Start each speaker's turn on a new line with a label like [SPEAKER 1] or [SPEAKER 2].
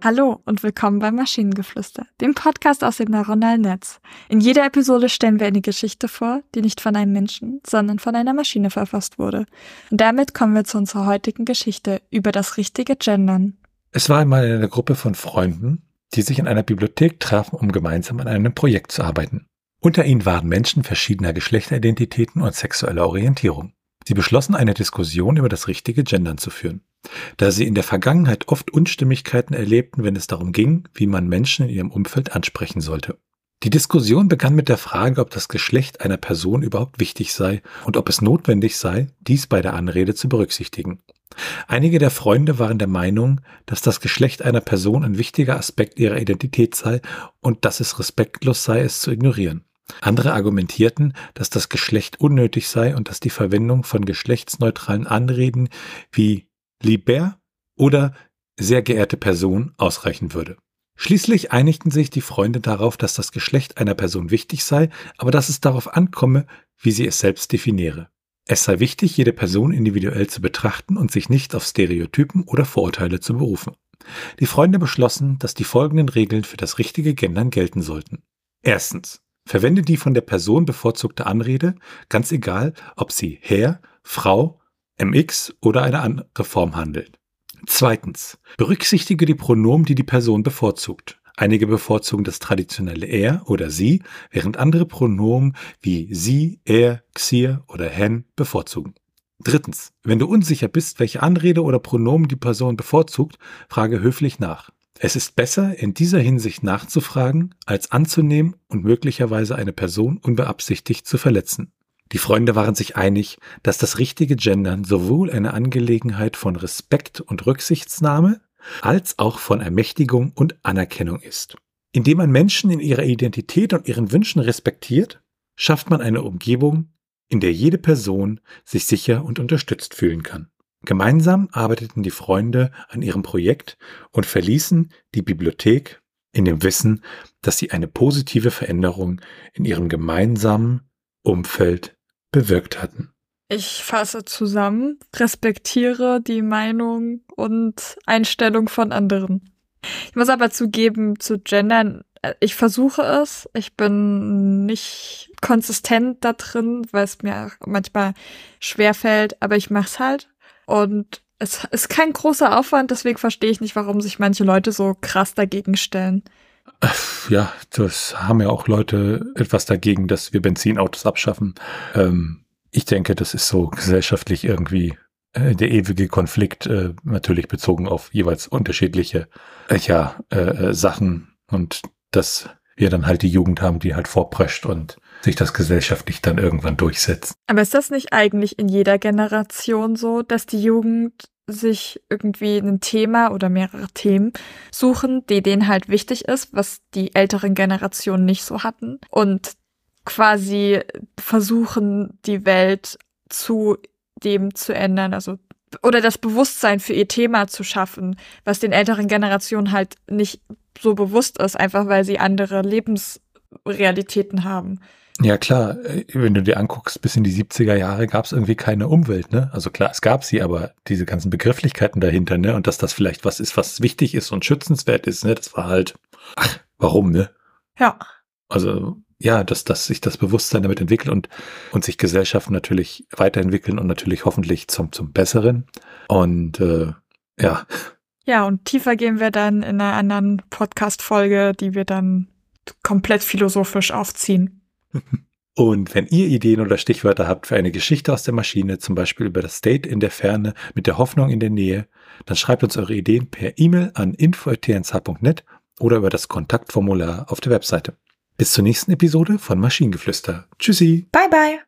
[SPEAKER 1] Hallo und willkommen beim Maschinengeflüster, dem Podcast aus dem neuronalen Netz. In jeder Episode stellen wir eine Geschichte vor, die nicht von einem Menschen, sondern von einer Maschine verfasst wurde. Und damit kommen wir zu unserer heutigen Geschichte über das richtige Gendern.
[SPEAKER 2] Es war einmal eine Gruppe von Freunden, die sich in einer Bibliothek trafen, um gemeinsam an einem Projekt zu arbeiten. Unter ihnen waren Menschen verschiedener Geschlechteridentitäten und sexueller Orientierung. Sie beschlossen, eine Diskussion über das richtige Gendern zu führen. Da sie in der Vergangenheit oft Unstimmigkeiten erlebten, wenn es darum ging, wie man Menschen in ihrem Umfeld ansprechen sollte. Die Diskussion begann mit der Frage, ob das Geschlecht einer Person überhaupt wichtig sei und ob es notwendig sei, dies bei der Anrede zu berücksichtigen. Einige der Freunde waren der Meinung, dass das Geschlecht einer Person ein wichtiger Aspekt ihrer Identität sei und dass es respektlos sei, es zu ignorieren. Andere argumentierten, dass das Geschlecht unnötig sei und dass die Verwendung von geschlechtsneutralen Anreden wie lieber oder sehr geehrte Person ausreichen würde. Schließlich einigten sich die Freunde darauf, dass das Geschlecht einer Person wichtig sei, aber dass es darauf ankomme, wie sie es selbst definiere. Es sei wichtig, jede Person individuell zu betrachten und sich nicht auf Stereotypen oder Vorurteile zu berufen. Die Freunde beschlossen, dass die folgenden Regeln für das richtige Gendern gelten sollten. Erstens. Verwende die von der Person bevorzugte Anrede, ganz egal, ob sie Herr, Frau, MX oder eine andere Form handelt. Zweitens. Berücksichtige die Pronomen, die die Person bevorzugt. Einige bevorzugen das traditionelle er oder sie, während andere Pronomen wie sie, er, xir oder hen bevorzugen. Drittens. Wenn du unsicher bist, welche Anrede oder Pronomen die Person bevorzugt, frage höflich nach. Es ist besser, in dieser Hinsicht nachzufragen, als anzunehmen und möglicherweise eine Person unbeabsichtigt zu verletzen. Die Freunde waren sich einig, dass das richtige Gendern sowohl eine Angelegenheit von Respekt und Rücksichtsnahme als auch von Ermächtigung und Anerkennung ist. Indem man Menschen in ihrer Identität und ihren Wünschen respektiert, schafft man eine Umgebung, in der jede Person sich sicher und unterstützt fühlen kann. Gemeinsam arbeiteten die Freunde an ihrem Projekt und verließen die Bibliothek in dem Wissen, dass sie eine positive Veränderung in ihrem gemeinsamen Umfeld bewirkt hatten.
[SPEAKER 1] Ich fasse zusammen, respektiere die Meinung und Einstellung von anderen. Ich muss aber zugeben, zu gendern, äh, ich versuche es. Ich bin nicht konsistent da drin, weil es mir manchmal schwer fällt, aber ich mache es halt. Und es ist kein großer Aufwand, deswegen verstehe ich nicht, warum sich manche Leute so krass dagegen stellen.
[SPEAKER 2] Ja, das haben ja auch Leute etwas dagegen, dass wir Benzinautos abschaffen. Ähm, ich denke, das ist so gesellschaftlich irgendwie äh, der ewige Konflikt, äh, natürlich bezogen auf jeweils unterschiedliche äh, ja, äh, Sachen und dass wir dann halt die Jugend haben, die halt vorprescht und sich das gesellschaftlich dann irgendwann durchsetzt.
[SPEAKER 1] Aber ist das nicht eigentlich in jeder Generation so, dass die Jugend sich irgendwie ein Thema oder mehrere Themen suchen, die denen halt wichtig ist, was die älteren Generationen nicht so hatten und quasi versuchen, die Welt zu dem zu ändern, also oder das Bewusstsein für ihr Thema zu schaffen, was den älteren Generationen halt nicht so bewusst ist, einfach weil sie andere Lebensrealitäten haben.
[SPEAKER 2] Ja klar, wenn du dir anguckst, bis in die 70er Jahre gab es irgendwie keine Umwelt, ne? Also klar, es gab sie, aber diese ganzen Begrifflichkeiten dahinter, ne? Und dass das vielleicht was ist, was wichtig ist und schützenswert ist, ne? Das war halt, ach, warum, ne?
[SPEAKER 1] Ja.
[SPEAKER 2] Also ja, dass, dass sich das Bewusstsein damit entwickelt und, und sich Gesellschaften natürlich weiterentwickeln und natürlich hoffentlich zum, zum Besseren. Und äh, ja.
[SPEAKER 1] Ja, und tiefer gehen wir dann in einer anderen Podcast-Folge, die wir dann komplett philosophisch aufziehen.
[SPEAKER 2] Und wenn ihr Ideen oder Stichwörter habt für eine Geschichte aus der Maschine, zum Beispiel über das State in der Ferne mit der Hoffnung in der Nähe, dann schreibt uns eure Ideen per E-Mail an info.tnsh.net oder über das Kontaktformular auf der Webseite. Bis zur nächsten Episode von Maschinengeflüster. Tschüssi.
[SPEAKER 1] Bye bye.